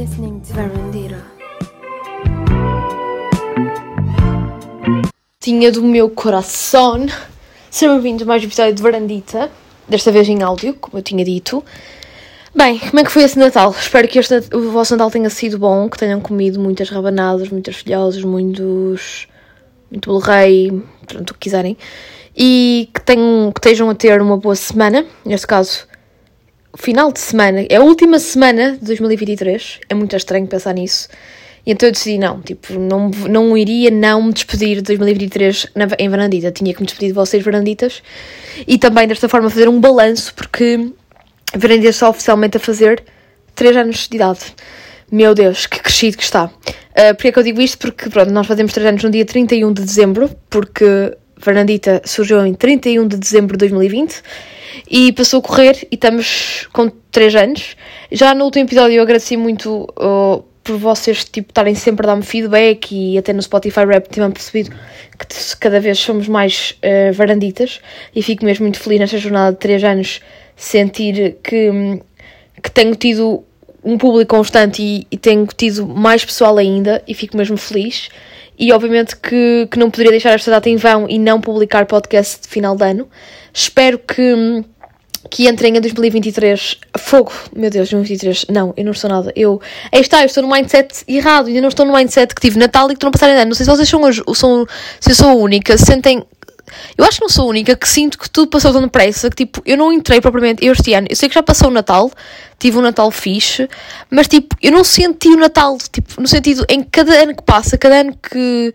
listening to Verandira. Tinha do meu coração. Sejam bem-vindos a mais um episódio de Varandita. Desta vez em áudio, como eu tinha dito. Bem, como é que foi esse Natal? Espero que este, o vosso Natal tenha sido bom, que tenham comido muitas rabanadas, muitas filhosas, muitos. muito rei, pronto, o que quiserem. E que, tenham, que estejam a ter uma boa semana. Neste caso, final de semana. É a última semana de 2023. É muito estranho pensar nisso. E então eu decidi, não, tipo, não, não iria não me despedir de 2023 na, em Varandita. Tinha que me despedir de vocês, Varanditas. E também, desta forma, fazer um balanço, porque Varandita está oficialmente a fazer 3 anos de idade. Meu Deus, que crescido que está. Uh, Porquê é que eu digo isto? Porque, pronto, nós fazemos 3 anos no dia 31 de dezembro, porque Fernandita surgiu em 31 de dezembro de 2020 e passou a correr e estamos com 3 anos. Já no último episódio eu agradeci muito uh, por vocês tipo, estarem sempre a dar-me feedback e até no Spotify Rap tinham percebido que cada vez somos mais uh, varanditas e fico mesmo muito feliz nesta jornada de 3 anos sentir que, que tenho tido um público constante e, e tenho tido mais pessoal ainda e fico mesmo feliz e obviamente que, que não poderia deixar esta data em vão e não publicar podcast de final de ano. Espero que, que entrem em 2023. Fogo, meu Deus, 2023. Não, eu não estou nada. Eu. Aí está, eu estou no mindset errado. Ainda não estou no mindset que tive Natal e que estou a passar em ano. Não sei se vocês são, são se eu sou a única, sentem eu acho que não sou a única que sinto que tudo passou tão depressa que, tipo, eu não entrei propriamente este ano. Eu sei que já passou o Natal, tive um Natal fixe, mas, tipo, eu não senti o Natal, tipo, no sentido, em cada ano que passa, cada ano que.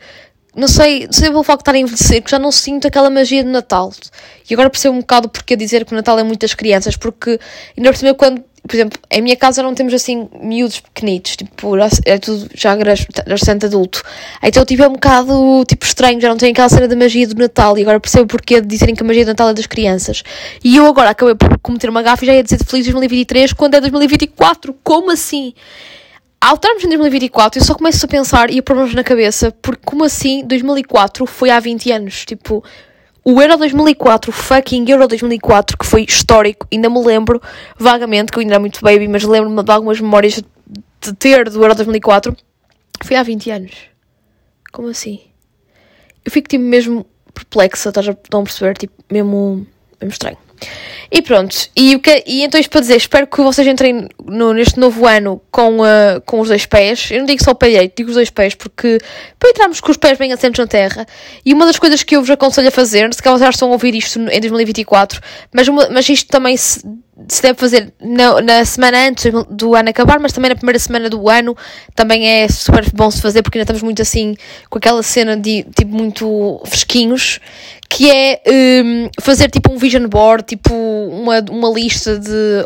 Não sei, não sei pelo facto de estar a envelhecer, que já não sinto aquela magia de Natal. E agora percebo um bocado porque dizer que o Natal é muitas crianças, porque ainda cima quando por exemplo, em minha casa não temos assim miúdos pequenitos, tipo, é tudo já bastante adulto. Então, tipo, é um bocado, tipo, estranho, já não tem aquela cena da magia do Natal, e agora percebo porque de dizerem que a magia do Natal é das crianças. E eu agora acabei por cometer uma gafa e já ia dizer de Feliz 2023 quando é 2024, como assim? Ao estarmos em 2024, eu só começo a pensar e a pôr na cabeça, porque como assim 2004 foi há 20 anos? Tipo, o Euro 2004, o fucking Euro 2004, que foi histórico, ainda me lembro vagamente, que eu ainda era muito baby, mas lembro-me de algumas memórias de ter do Euro 2004, foi há 20 anos. Como assim? Eu fico tipo mesmo perplexa, estás a, estão a perceber? Tipo, mesmo, mesmo estranho. E pronto, e, o que, e então isto para dizer, espero que vocês entrem no, neste novo ano com, uh, com os dois pés. Eu não digo só o pé direito, digo os dois pés, porque para entrarmos com os pés bem assentos na terra. E uma das coisas que eu vos aconselho a fazer, se calhar vocês estão a ouvir isto em 2024, mas, mas isto também se, se deve fazer na, na, semana antes do ano acabar, mas também na primeira semana do ano também é super bom se fazer, porque ainda estamos muito assim com aquela cena de tipo muito fresquinhos que é um, fazer tipo um vision board, tipo uma, uma lista de.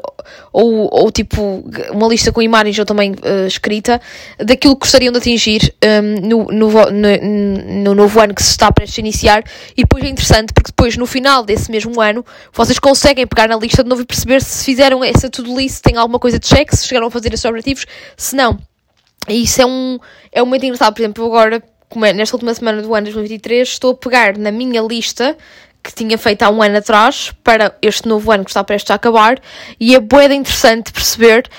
Ou, ou tipo uma lista com imagens ou também uh, escrita daquilo que gostariam de atingir um, no, no, no, no, novo ano que se está prestes a iniciar. E depois é interessante porque depois no final desse mesmo ano vocês conseguem pegar na lista de novo e perceber se fizeram essa to-do list, tem alguma coisa de check, se chegaram a fazer esses objetivos, se não. E isso é um, é um momento engraçado, por exemplo, agora como é, nesta última semana do ano 2023, estou a pegar na minha lista que tinha feito há um ano atrás para este novo ano que está prestes a acabar e é boeda interessante perceber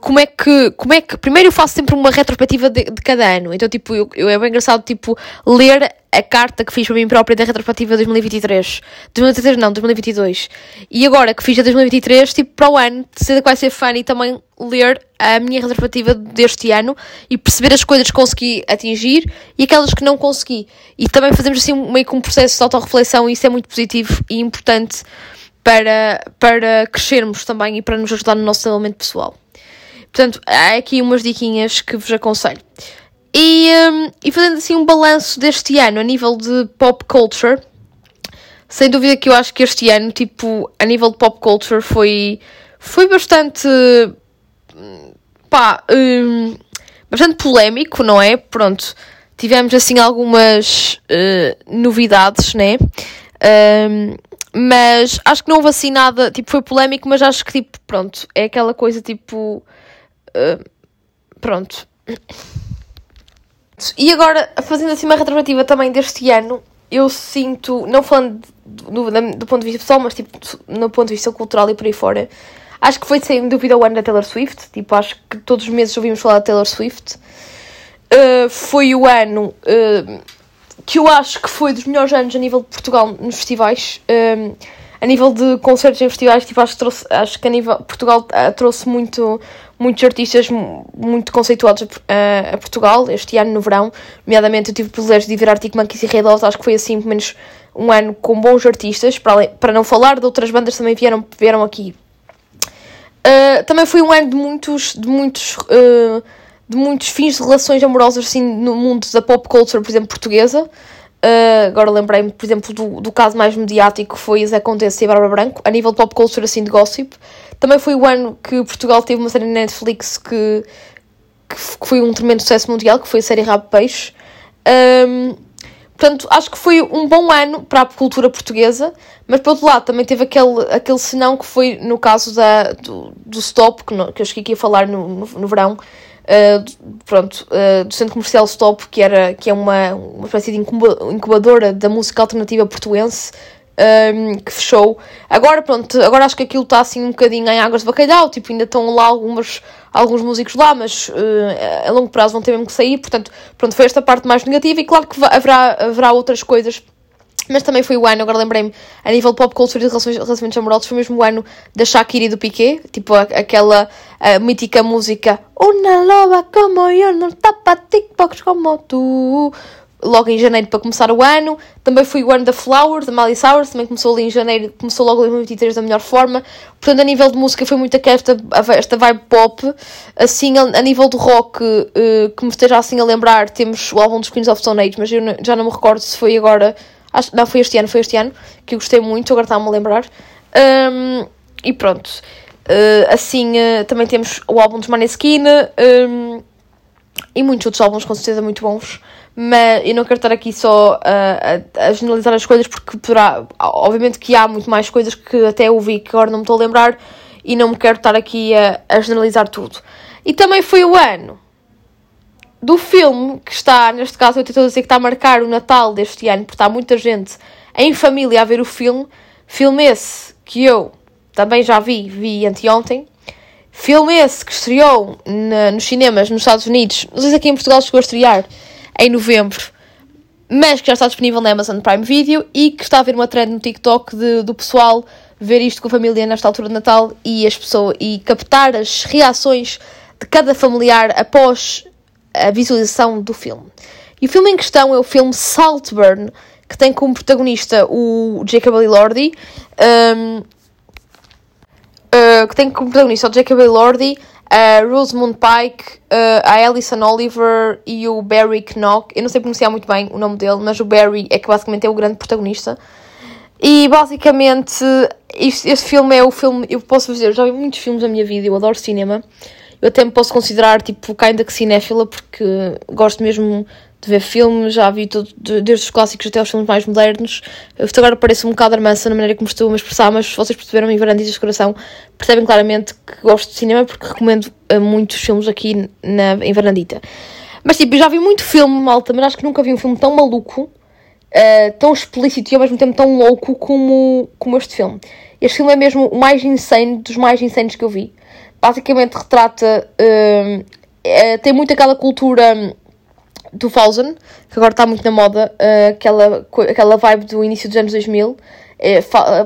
como é que como é que primeiro eu faço sempre uma retrospectiva de, de cada ano. Então tipo eu, eu, é bem engraçado tipo ler a carta que fiz para mim própria da retrospectiva 2023 2023 não 2022 e agora que fiz a 2023 tipo para o ano de certeza que vai ser fã e também ler a minha retrospectiva deste ano e perceber as coisas que consegui atingir e aquelas que não consegui. E também fazemos assim meio que um processo de autorreflexão e isso é muito positivo e importante para, para crescermos também e para nos ajudar no nosso desenvolvimento pessoal. Portanto, há aqui umas diquinhas que vos aconselho. E, um, e fazendo assim um balanço deste ano a nível de pop culture, sem dúvida que eu acho que este ano, tipo, a nível de pop culture foi, foi bastante, pá, um, bastante polémico, não é? Pronto, tivemos assim algumas uh, novidades, né? Um, mas acho que não houve assim nada, tipo, foi polémico, mas acho que, tipo, pronto, é aquela coisa, tipo, uh, pronto. E agora, fazendo assim uma retrospectiva também deste ano, eu sinto, não falando do, do, do ponto de vista pessoal, mas tipo, no ponto de vista cultural e por aí fora, Acho que foi sem dúvida o ano da Taylor Swift. Tipo, acho que todos os meses ouvimos falar da Taylor Swift. Uh, foi o ano uh, que eu acho que foi dos melhores anos a nível de Portugal nos festivais. Um, a nível de concertos em festivais, tipo, acho, que trouxe, acho que a nível Portugal uh, trouxe muito, muitos artistas muito conceituados a, a, Portugal este ano no verão. Nomeadamente, eu tive o privilégio de ver Arctic Monkeys e Red Hot, acho que foi assim, pelo menos um ano com bons artistas. Para, para não falar de outras bandas também vieram, vieram aqui. Uh, também foi um ano de muitos, de muitos, uh, de muitos fins de relações amorosas assim, no mundo da pop culture, por exemplo, portuguesa. Uh, agora lembrei-me, por exemplo, do, do caso mais mediático que foi Zé Acontece e Bárbara Branco, a nível de pop culture, assim, de gossip. Também foi o ano que Portugal teve uma série na Netflix que, que foi um tremendo sucesso mundial, que foi a série Rabo Peixe. Um, portanto, acho que foi um bom ano para a cultura portuguesa, mas por outro lado também teve aquele, aquele senão que foi no caso da, do, do Stop, que, no, que eu cheguei aqui a falar no, no, no verão, Uh, pronto, uh, do Centro Comercial Stop, que, era, que é uma, uma espécie de incubadora da música alternativa portuense, um, ehm, que fechou. Agora, pronto, agora acho que aquilo está assim um bocadinho em águas de bacalhau, tipo, ainda estão lá algumas, alguns músicos lá, mas uh, a longo prazo vão ter mesmo que sair, portanto, pronto, foi esta parte mais negativa e claro que haverá, haverá outras coisas mas também foi o ano, agora lembrei-me, a nível de pop culture e de relações, relacionamentos amorosos, foi mesmo o ano da Shakira e do Piqué, tipo aquela mítica música Una loba como eu, não tapa TikToks como tu. Logo em janeiro para começar o ano. Também foi o ano da Flower, da Miley Cyrus, também começou ali em janeiro, começou logo em 2023 da melhor forma. Portanto, a nível de música foi muito aqui esta, esta vibe pop. Assim, a, a nível do rock, uh, que me esteja assim a lembrar, temos o álbum dos Queens of Stone Age, mas eu já não me recordo se foi agora Acho, não, foi este ano, foi este ano, que eu gostei muito, agora está-me a lembrar. Um, e pronto. Uh, assim, uh, também temos o álbum dos Maneskin um, e muitos outros álbuns com certeza muito bons. Mas eu não quero estar aqui só a, a, a generalizar as coisas porque poderá, obviamente que há muito mais coisas que até ouvi que agora não me estou a lembrar e não me quero estar aqui a, a generalizar tudo. E também foi o ano do filme que está, neste caso eu estou a dizer que está a marcar o Natal deste ano, porque está muita gente em família a ver o filme. Filme esse que eu também já vi, vi anteontem. Filme esse que estreou na, nos cinemas nos Estados Unidos, não sei se aqui em Portugal chegou a estrear em novembro, mas que já está disponível na Amazon Prime Video e que está a haver uma trend no TikTok de, do pessoal ver isto com a família nesta altura de Natal e as pessoas e captar as reações de cada familiar após a visualização do filme. E o filme em questão é o filme Saltburn, que tem como protagonista o Jacob Elordi, um, uh, que tem como protagonista o Jacob Elordi, a Rosamund Pike, uh, a Alison Oliver e o Barry Knock. Eu não sei pronunciar muito bem o nome dele, mas o Barry é que basicamente é o grande protagonista. E basicamente, este, este filme é o filme. Eu posso dizer, já vi muitos filmes na minha vida, eu adoro cinema. Eu até me posso considerar, tipo, ainda que cinéfila, porque gosto mesmo de ver filmes, já vi tudo, desde os clássicos até os filmes mais modernos. Isto agora parece um bocado armança na maneira como estou a me expressar, mas vocês perceberam em Varanditas de Coração, percebem claramente que gosto de cinema, porque recomendo muitos filmes aqui na, em Varandita. Mas tipo, eu já vi muito filme, malta, mas acho que nunca vi um filme tão maluco, uh, tão explícito e ao mesmo tempo tão louco como, como este filme. Este filme é mesmo o mais insane dos mais insanos que eu vi basicamente retrata. Uh, é, tem muito aquela cultura do Thousand, que agora está muito na moda, uh, aquela, aquela vibe do início dos anos 2000. É,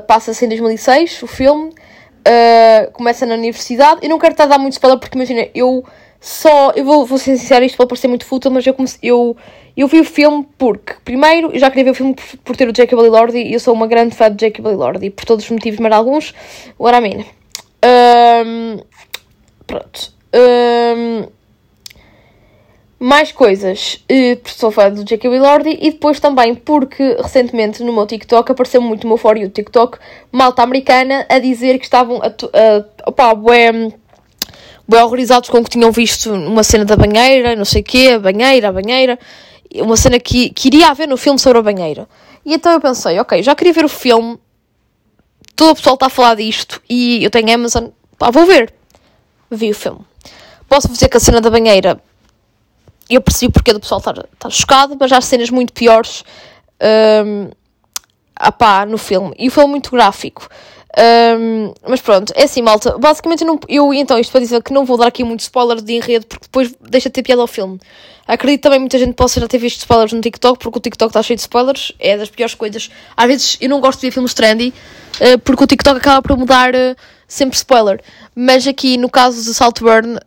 Passa-se em 2006 o filme, uh, começa na universidade. Eu não quero estar a dar muito spoiler porque imagina, eu só. Eu vou, vou ser isto pode parecer muito fútil, mas eu, comecei, eu, eu vi o filme porque, primeiro, eu já queria ver o filme por, por ter o Jacob Elordi e eu sou uma grande fã de Jacob Elordi, por todos os motivos, mas alguns, what I mean. Um, pronto. Um, mais coisas, uh, sou fã do Jacob Lordi e depois também porque recentemente no meu TikTok apareceu muito o meu you TikTok, malta americana, a dizer que estavam a, a, opa, bem, bem horrorizados com que tinham visto uma cena da banheira, não sei o quê, a banheira, a banheira, uma cena que, que iria haver no filme sobre a banheira. E então eu pensei, ok, já queria ver o filme, todo o pessoal está a falar disto e eu tenho Amazon, pá, vou ver. Vi o filme. Posso dizer que a cena da banheira eu percebi porque do pessoal estar, chocado, mas há cenas muito piores um, apá, no filme. E o filme é muito gráfico. Um, mas pronto, é assim, malta. Basicamente, eu, não, eu então, isto para dizer que não vou dar aqui muito spoiler de enredo, porque depois deixa de ter piada ao filme. Acredito também muita gente possa já ter visto spoilers no TikTok, porque o TikTok está cheio de spoilers. É das piores coisas. Às vezes eu não gosto de ver filmes trendy, uh, porque o TikTok acaba por mudar uh, sempre spoiler. Mas aqui, no caso de Saltburn, uh,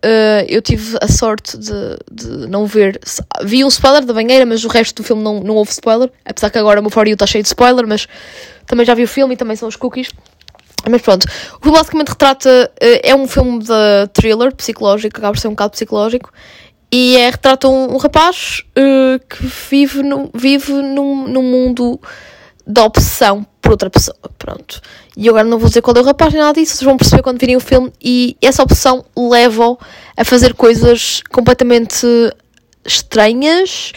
eu tive a sorte de, de não ver. Vi um spoiler da banheira, mas o resto do filme não, não houve spoiler. Apesar que agora o meu For You está cheio de spoiler, mas também já vi o filme e também são os cookies. Mas pronto, o filme basicamente retrata. É um filme de thriller psicológico, acaba por ser um bocado psicológico. E é, retrata um, um rapaz uh, que vive, no, vive num, num mundo da obsessão por outra pessoa. Pronto. E agora não vou dizer qual é o rapaz nem nada disso, vocês vão perceber quando virem o filme. E essa obsessão leva-o a fazer coisas completamente estranhas,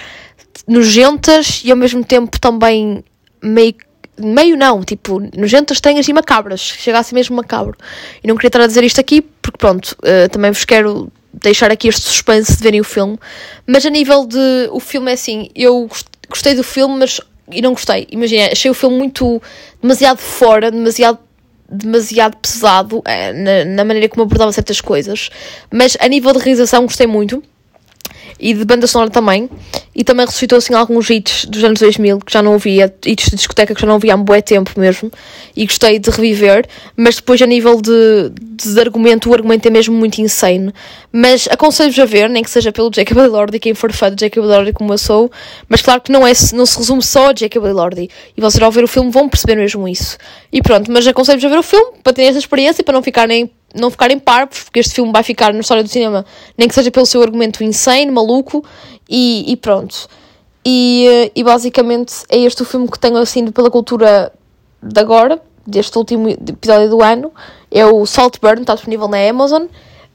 nojentas e ao mesmo tempo também meio meio não, tipo, nojentas, estranhas e macabras, chegasse mesmo macabro. E não queria estar a dizer isto aqui, porque pronto, uh, também vos quero deixar aqui este suspense de verem o filme. Mas a nível de. O filme é assim, eu gostei do filme, mas. E não gostei. Imagina, achei o filme muito. demasiado fora, demasiado. demasiado pesado é, na, na maneira como abordava certas coisas. Mas a nível de realização gostei muito e de banda sonora também. E também ressuscitou assim alguns hits dos anos 2000 que já não ouvia, hits de discoteca que já não ouvia há um bué tempo mesmo. E gostei de reviver. Mas depois, a nível de, de argumento, o argumento é mesmo muito insane. Mas aconselho-vos a ver, nem que seja pelo Jacob Elordi, quem for fã de Jacob Elordi como eu sou. Mas claro que não, é, não se resume só a Jacob Elordi. E vocês ao ver o filme vão perceber mesmo isso. E pronto, mas aconselho-vos a ver o filme para terem essa experiência e para não ficarem não ficarem parvos, porque este filme vai ficar na história do cinema, nem que seja pelo seu argumento insane, maluco, e, e pronto. E, eh, e basicamente é este o filme que tenho assim pela cultura de agora, deste último episódio do ano. É o Saltburn, está disponível na Amazon.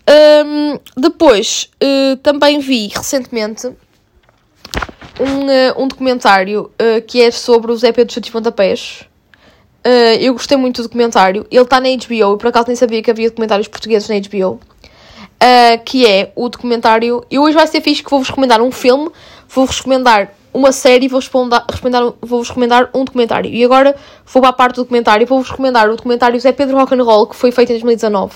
Um, depois, uh, também vi recentemente um, uh, um documentário uh, que é sobre o Zé Pedro Chutes Pontapés. Uh, eu gostei muito do documentário. Ele está na HBO. Eu por acaso nem sabia que havia documentários portugueses na HBO. Uh, eh, que é o documentário. E hoje vai ser fixe que vou-vos recomendar um filme, vou-vos recomendar uma série e vou-vos recomendar, vou recomendar um documentário. E agora vou para a parte do documentário vou-vos recomendar o documentário Zé Pedro Rock'n'Roll, que foi feito em 2019.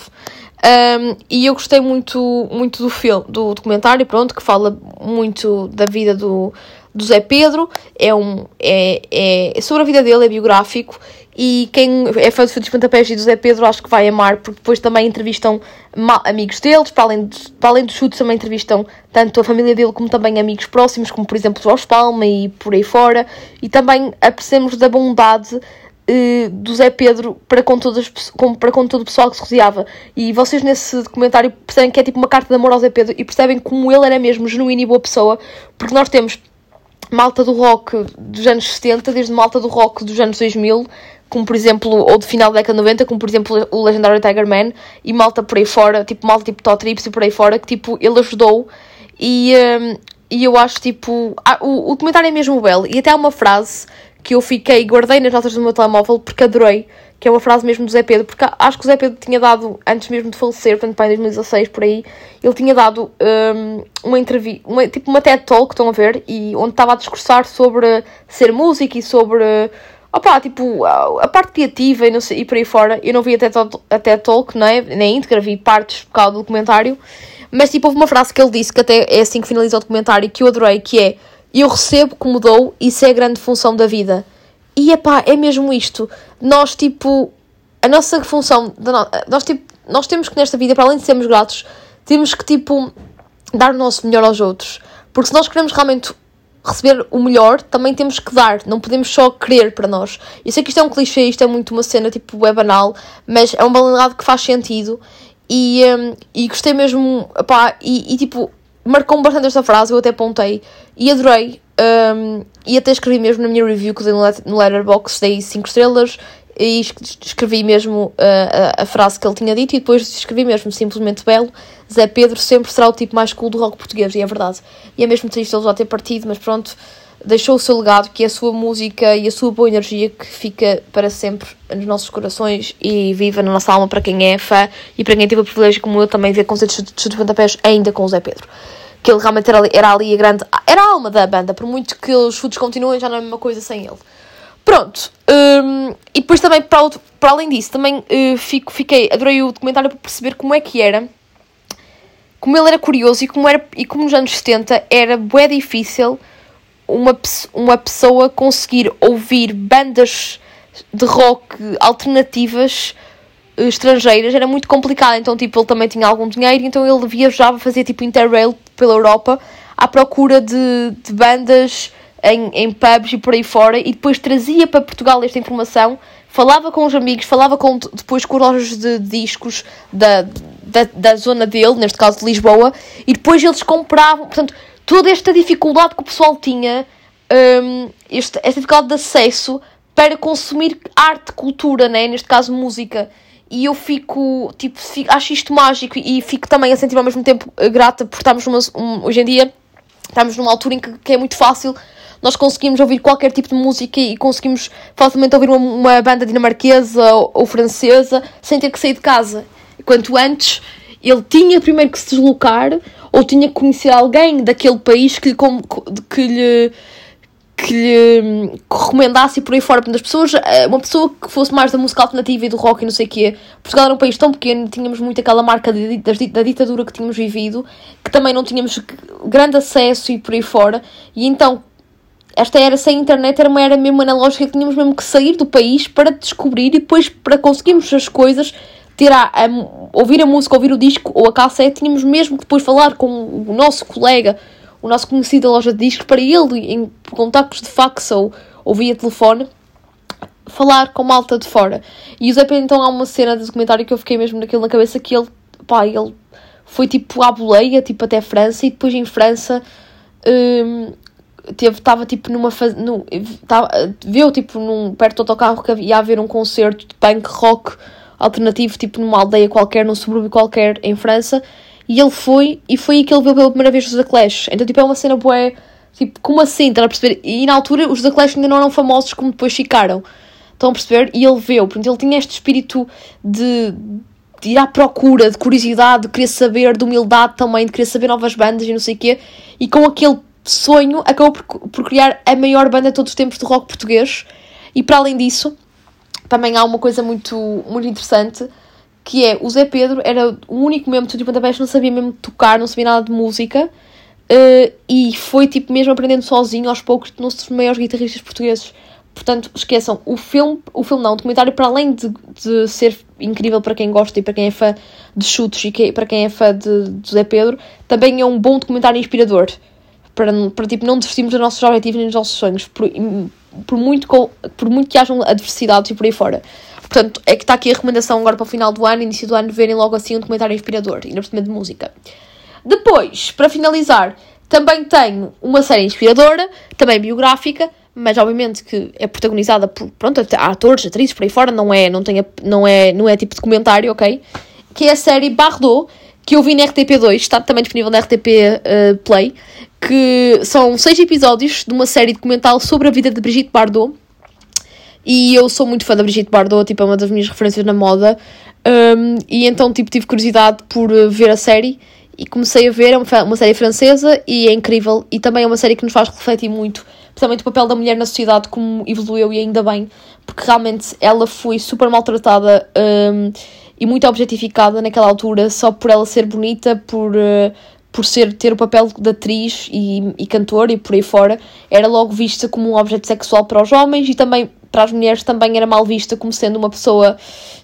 Um, e eu gostei muito, muito do filme, do documentário, pronto, que fala muito da vida do, do Zé Pedro. É, um, é, é sobre a vida dele, é biográfico e quem é fã Frutos Pontapés e do Zé Pedro acho que vai amar, porque depois também entrevistam amigos deles, para além, de, para além dos chutes também entrevistam tanto a família dele como também amigos próximos, como por exemplo Jorge Palma e por aí fora, e também apercebemos da bondade eh, do Zé Pedro para com, todas, com, para com todo o pessoal que se rodeava. E vocês nesse documentário percebem que é tipo uma carta de amor ao Zé Pedro e percebem como ele era mesmo genuíno e boa pessoa, porque nós temos malta do rock dos anos 70, desde malta do rock dos anos 2000, como por exemplo, ou de final da década 90, como por exemplo o legendário Tiger Man, e malta por aí fora, tipo malta tipo Todd Trips e por aí fora, que tipo, ele ajudou. E, um, e eu acho tipo, ah, o, o é mesmo belo, e até há uma frase que eu fiquei, guardei nas notas do meu telemóvel porque adorei, que é uma frase mesmo do Zé Pedro, porque acho que o Zé Pedro tinha dado, antes mesmo de falecer, portanto, para em 2016, por aí, ele tinha dado um, uma entrevista, uma, tipo uma TED Talk, estão a ver, e onde estava a discursar sobre ser músico e sobre Opa, tipo, a, parte criativa e, não sei, e por aí fora, eu não vi até, até Talk, é? Nem íntegra, vi partes por causa do documentário. Mas, tipo, houve uma frase que ele disse, que até é assim que finaliza o documentário, que eu adorei, que é Eu recebo como dou, isso é a grande função da vida. E, epá, é mesmo isto. Nós, tipo, a nossa função, nós, tipo, nós temos que nesta vida, para além de sermos gratos, temos que, tipo, dar o nosso melhor aos outros. Porque se nós queremos realmente receber o melhor, também temos que dar, não podemos só querer para nós. Eu sei que isto é um clichê, isto é muito uma cena tipo é banal, mas é um banalidade que faz sentido e, um, e gostei mesmo, pá, e, e tipo, marcou-me bastante esta frase, eu até apontei e adorei. Um, e até escrevi mesmo na minha review que dei no Letterboxd, dei 5 estrelas e escrevi mesmo uh, a, a, frase que ele tinha dito e depois escrevi mesmo simplesmente belo. Zé Pedro sempre será o tipo mais cool do rock português, e é verdade. E é mesmo triste ele já ter partido, mas pronto, deixou o seu legado, que é a sua música e a sua boa energia que fica para sempre nos nossos corações e viva na nossa alma para quem é fã e para quem teve o privilégio, como eu, também ver concertos de chute de pontapés ainda com o Zé Pedro. Que ele realmente era ali, era ali a grande. Era a alma da banda, por muito que os chutes continuem, já não é a mesma coisa sem ele. Pronto. Um, e depois também, para, para além disso, também uh, fico, fiquei, adorei o documentário para perceber como é que era, como ele era curioso e como, era, e como nos anos 70 era bem difícil uma, uma pessoa conseguir ouvir bandas de rock alternativas uh, estrangeiras era muito complicado. Então, tipo, ele também tinha algum dinheiro, então ele viajava, fazia tipo interrail pela Europa à procura de, de bandas em, em pubs e por aí fora e depois trazia para Portugal esta informação, falava com os amigos, falava com, depois com lojas de discos da, da, da zona dele, neste caso de Lisboa, e depois eles compravam. Portanto, toda esta dificuldade que o pessoal tinha, um, este, esta dificuldade de acesso para consumir arte, cultura, né? neste caso música. E eu fico, tipo, fico, acho isto mágico e fico também a sentir ao mesmo tempo grata por estarmos numa, um, hoje em dia, estamos numa altura em que, que é muito fácil nós conseguimos ouvir qualquer tipo de música e conseguimos facilmente ouvir uma, uma banda dinamarquesa ou, ou, francesa sem ter que sair de casa. Enquanto antes ele tinha primeiro que se deslocar ou tinha que conhecer alguém daquele país que lhe, que lhe, que lhe recomendasse por aí fora. das pessoas, eh, uma pessoa que fosse mais da música alternativa e do rock e não sei o quê. Portugal era um país tão pequeno, tínhamos muito aquela marca de, da ditadura que tínhamos vivido, que também não tínhamos grande acesso e por aí fora. E então esta era sem internet, era uma era mesmo analógica que tínhamos mesmo que sair do país para descobrir e depois para conseguirmos as coisas, ter a, ouvir a música, ouvir o disco ou a cassete, tínhamos mesmo que depois falar com o nosso colega, o nosso conhecido da loja de discos, para ele, em contactos de fax ou, ou via telefone, falar com malta de fora. E o Zé Pedro, então, há uma cena de documentário que eu fiquei mesmo naquilo na cabeça que ele, pá, ele foi tipo à boleia, tipo até França, e depois em França. Hum, teve estava tipo numa fase viu tipo num perto do autocarro que ia haver um concerto de punk rock alternativo tipo numa aldeia qualquer num subúrbio qualquer em França e ele foi e foi aí que ele viu pela primeira vez os The Clash. Então tipo é uma cena boa tipo como assim estão a perceber? E na altura os The Clash ainda não eram famosos como depois ficaram. Estão a perceber? E ele viu portanto ele tinha este espírito de de ir à procura, de curiosidade, de querer saber, de humildade também, de querer saber novas bandas e não sei o quê, e com aquele sonho acabou por, por criar a maior banda de todos os tempos de rock português. E para além disso, também há uma coisa muito, muito interessante que é o Zé Pedro era o único mesmo de pontapés não sabia mesmo tocar, não sabia nada de música uh, e foi tipo mesmo aprendendo sozinho aos poucos tornou-se dos maiores guitarristas portugueses. Portanto, esqueçam, o filme, o filme não, o documentário, para além de, de ser incrível para quem gosta e para quem é fã de chutes e que, para quem é fã de, de Zé Pedro, também é um bom documentário inspirador para, para tipo, não desistirmos dos nossos objetivos nem dos nossos sonhos, por, por, muito, por muito que hajam adversidades e por aí fora. Portanto, é que está aqui a recomendação agora para o final do ano, início do ano, verem logo assim um documentário inspirador, e na de música. Depois, para finalizar, também tenho uma série inspiradora, também biográfica, mas obviamente que é protagonizada por, pronto, atores, atrizes, por aí fora, não é, não, tem, não é, não é tipo documentário, ok? Que é a série Bardot, que eu vi na RTP2, está também disponível na RTP uh, Play, que são seis episódios de uma série documental sobre a vida de Brigitte Bardot. E eu sou muito fã da Brigitte Bardot, tipo, é uma das minhas referências na moda. Um, e então, tipo, tive curiosidade por eh, ver a série e comecei a ver. É uma, uma série francesa e é incrível. E também é uma série que nos faz refletir muito, principalmente o papel da mulher na sociedade, como evoluiu e ainda bem, porque realmente ela foi super maltratada um, e muito objetificada naquela altura só por ela ser bonita, por. Uh, por ser, ter o papel de atriz e, e e por aí fora, era logo vista como um objeto sexual para os homens e também para as mulheres também era mal vista como sendo uma pessoa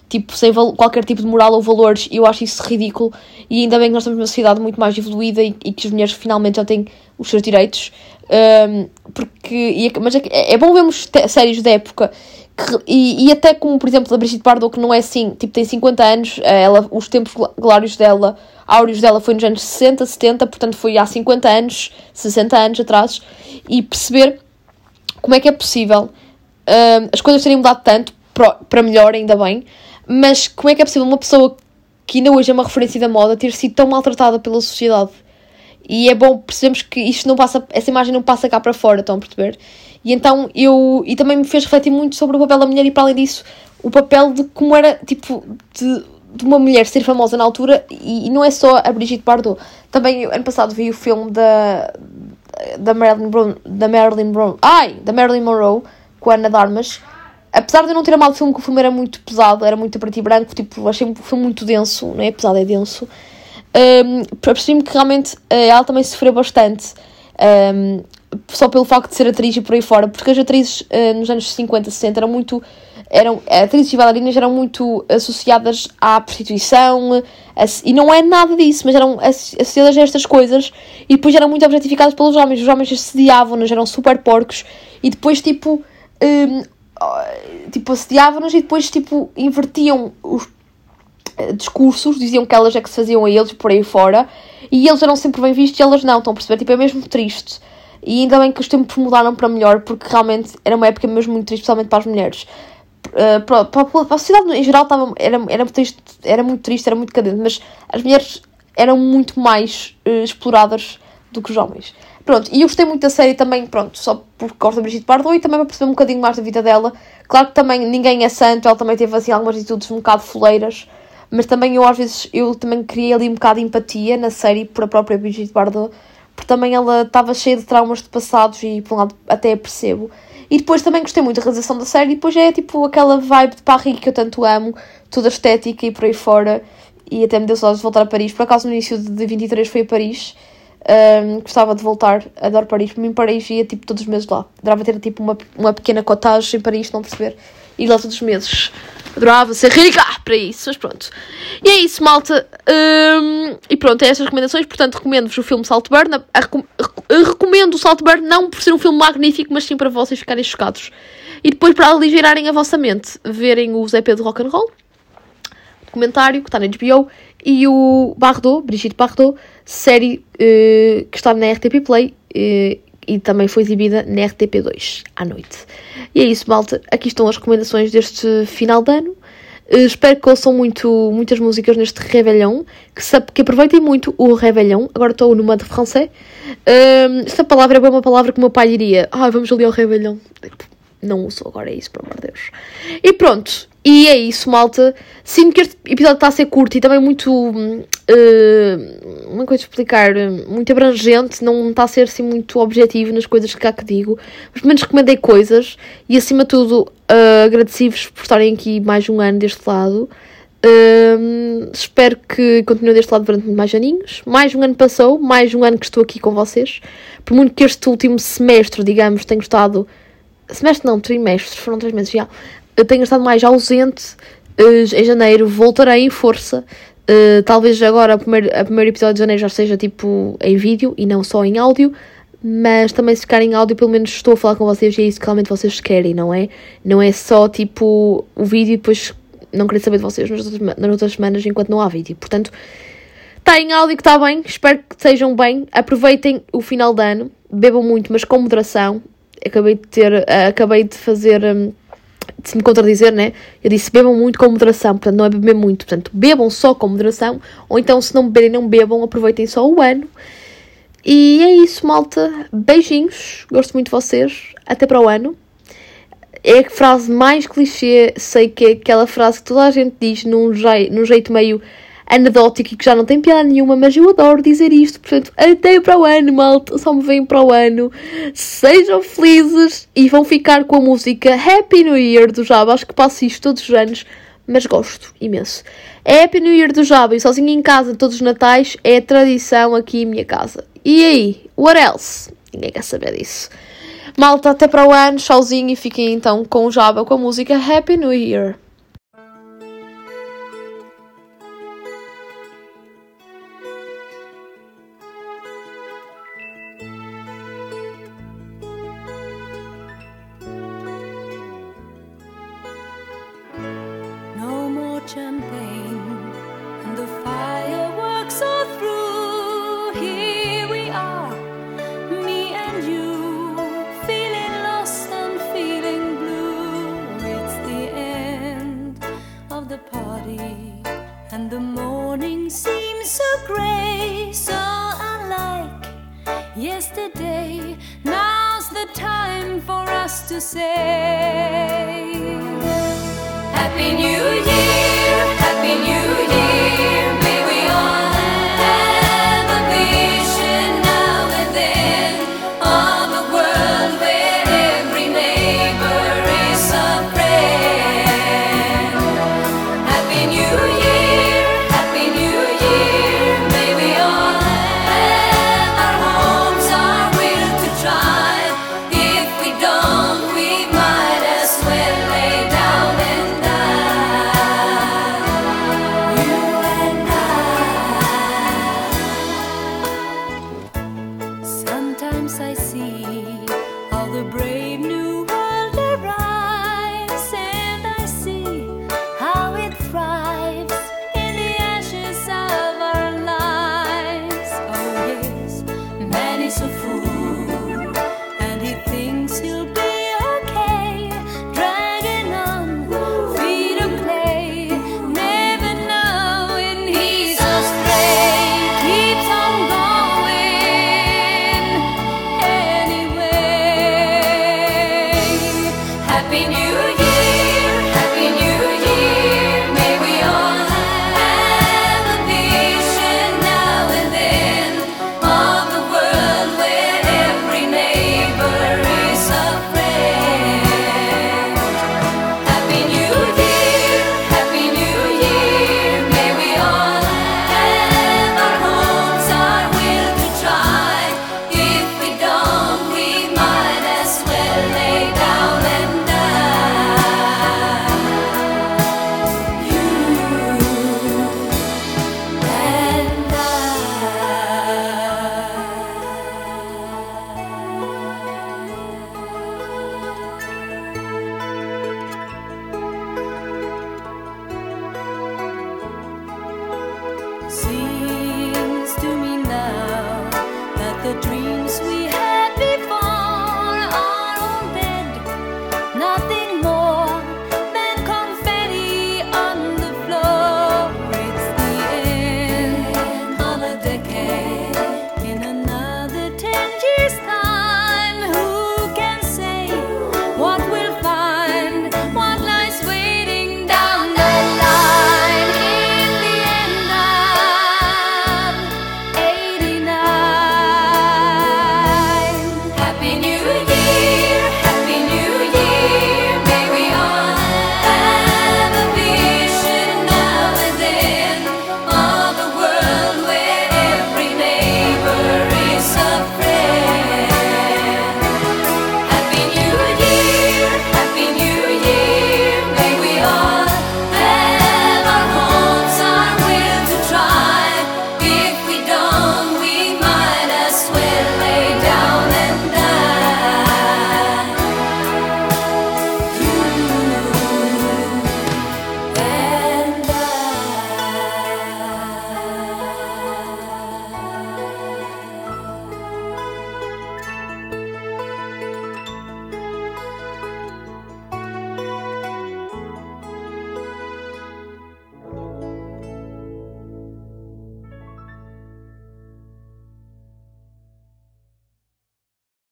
tipo sem qualquer tipo de moral ou valores e eu acho isso ridículo e ainda bem que nós estamos numa sociedade muito mais evoluída e, e que as mulheres finalmente já têm os seus direitos um, porque e, mas é, é bom vermos séries da época e, e até como por exemplo a Brigitte Bardot que não é assim tipo tem 50 anos ela os tempos glórios dela áureos dela foi nos anos 60, 70, portanto foi há 50 anos, 60 anos atrás, e perceber como é que é possível uh, as coisas terem mudado tanto, para melhor ainda bem, mas como é que é possível uma pessoa que ainda hoje é uma referência da moda ter sido tão maltratada pela sociedade? E é bom percebemos que isto não passa, essa imagem não passa cá para fora, estão a perceber? E então eu. E também me fez refletir muito sobre o papel da mulher e para além disso, o papel de como era, tipo, de de uma mulher ser famosa na altura e, e, não é só a Brigitte Bardot. Também ano passado vi o filme da da Marilyn Monroe, da Marilyn Monroe, ai, da Marilyn Monroe, com a Ana Darmas. Apesar de eu não ter amado o filme, que o filme era muito pesado, era muito a e branco, tipo, achei o filme muito denso, não é pesado, é denso. Um, Percebi-me que realmente uh, ela também sofreu bastante, um, só pelo facto de ser atriz e por aí fora, porque as atrizes uh, nos anos 50, 60 eram muito. Eram, atrizes e bailarinas eram muito associadas à prostituição, a, e não é nada disso, mas eram associadas a estas coisas e depois eram muito objetificadas pelos homens. Os homens assediavam-nos, eram super porcos e depois, tipo, um, tipo, assediavam-nos e depois, tipo, invertiam os eh, discursos, diziam que elas é que se faziam a eles por aí fora, e eles eram sempre bem vistos e elas não, estão a perceber? Tipo, é mesmo triste. E ainda bem que os tempos mudaram para melhor, porque realmente era uma época mesmo muito triste, especialmente para as mulheres. Uh, para, para, para, a sociedade em geral estava, era, era, triste, era muito triste, era muito cadente, mas as mulheres eram muito mais uh, exploradas do que os homens. Pronto, e eu gostei muito da série também, pronto, só porque gosto da Brigitte Bardot e também para perceber um bocadinho mais da vida dela. Claro que também ninguém é santo, ela também teve assim algumas atitudes um bocado foleiras, mas também eu às vezes, eu também criei ali um bocado de empatia na série por a própria Brigitte Bardot, porque também ela estava cheia de traumas de passados e por um lado até percebo. E depois também gostei muito da realização da série e depois é tipo aquela vibe de Paris que eu tanto amo, toda estética e por aí fora. E até me deu saudades de voltar a Paris. Por acaso no início de 23 fui a Paris. Um, gostava de voltar, adoro Paris. Para mim, Paris ia tipo todos os meses lá. Adorava ter tipo uma, uma pequena cottage em Paris, não perceber. Ir lá todos os meses. Adorava ser rica para isso, mas pronto. E é isso, malta. Um, e pronto, é estas recomendações. Portanto, recomendo-vos o filme Saltburn. Recomendo o Saltburn não por ser um filme magnífico, mas sim para vocês ficarem chocados. E depois para aligerarem a vossa mente, verem o Zé Pedro Rock and Roll, documentário que está na HBO, e o Bardot, Brigitte Bardot, série uh, que está na RTP Play uh, e também foi exibida na RTP2 à noite. E é isso, malta. Aqui estão as recomendações deste final de ano. Uh, espero que ouçam muito, muitas músicas neste Réveillon, que, que aproveitem muito o Réveillon. Agora estou no modo francês. Uh, esta palavra é uma palavra que o meu pai diria: Ah, vamos ali ao Réveillon. Não uso agora é isso, pelo amor de Deus. E pronto, e é isso, malta. Sinto que este episódio está a ser curto e também muito. Uh, uma coisa de explicar, muito abrangente, não está a ser assim muito objetivo nas coisas que cá que digo, mas pelo menos recomendei coisas e acima de tudo uh, agradeci-vos por estarem aqui mais um ano deste lado. Uh, espero que continue deste lado durante mais aninhos. Mais um ano passou, mais um ano que estou aqui com vocês. Por muito que este último semestre, digamos, tenha estado. Semestre não, trimestre, foram três meses já eu tenho estado mais ausente uh, em janeiro, voltarei em força. Uh, talvez agora o primeiro, primeiro episódio de janeiro já seja tipo em vídeo e não só em áudio, mas também se ficar em áudio, pelo menos estou a falar com vocês e é isso que realmente vocês querem, não é? Não é só tipo o vídeo e depois não querer saber de vocês nas outras, nas outras semanas enquanto não há vídeo. Portanto, está em áudio que está bem, espero que sejam bem, aproveitem o final de ano, bebam muito, mas com moderação. Acabei de ter, uh, acabei de fazer. Um, se me contradizer, né? Eu disse bebam muito com moderação, portanto não é beber muito, portanto bebam só com moderação, ou então se não beberem, não bebam, aproveitem só o ano. E é isso, malta. Beijinhos, gosto muito de vocês. Até para o ano. É a frase mais clichê, sei que é aquela frase que toda a gente diz num, jeito, num jeito meio anedótico e que já não tem piada nenhuma, mas eu adoro dizer isto. Portanto, até para o ano, malta. Só me veem para o ano. Sejam felizes e vão ficar com a música Happy New Year do Java. Acho que passo isto todos os anos, mas gosto imenso. Happy New Year do Java e sozinho em casa todos os natais é tradição aqui em minha casa. E aí, what else? Ninguém quer saber disso. Malta, até para o ano, tchauzinho e fiquem então com o Java com a música Happy New Year.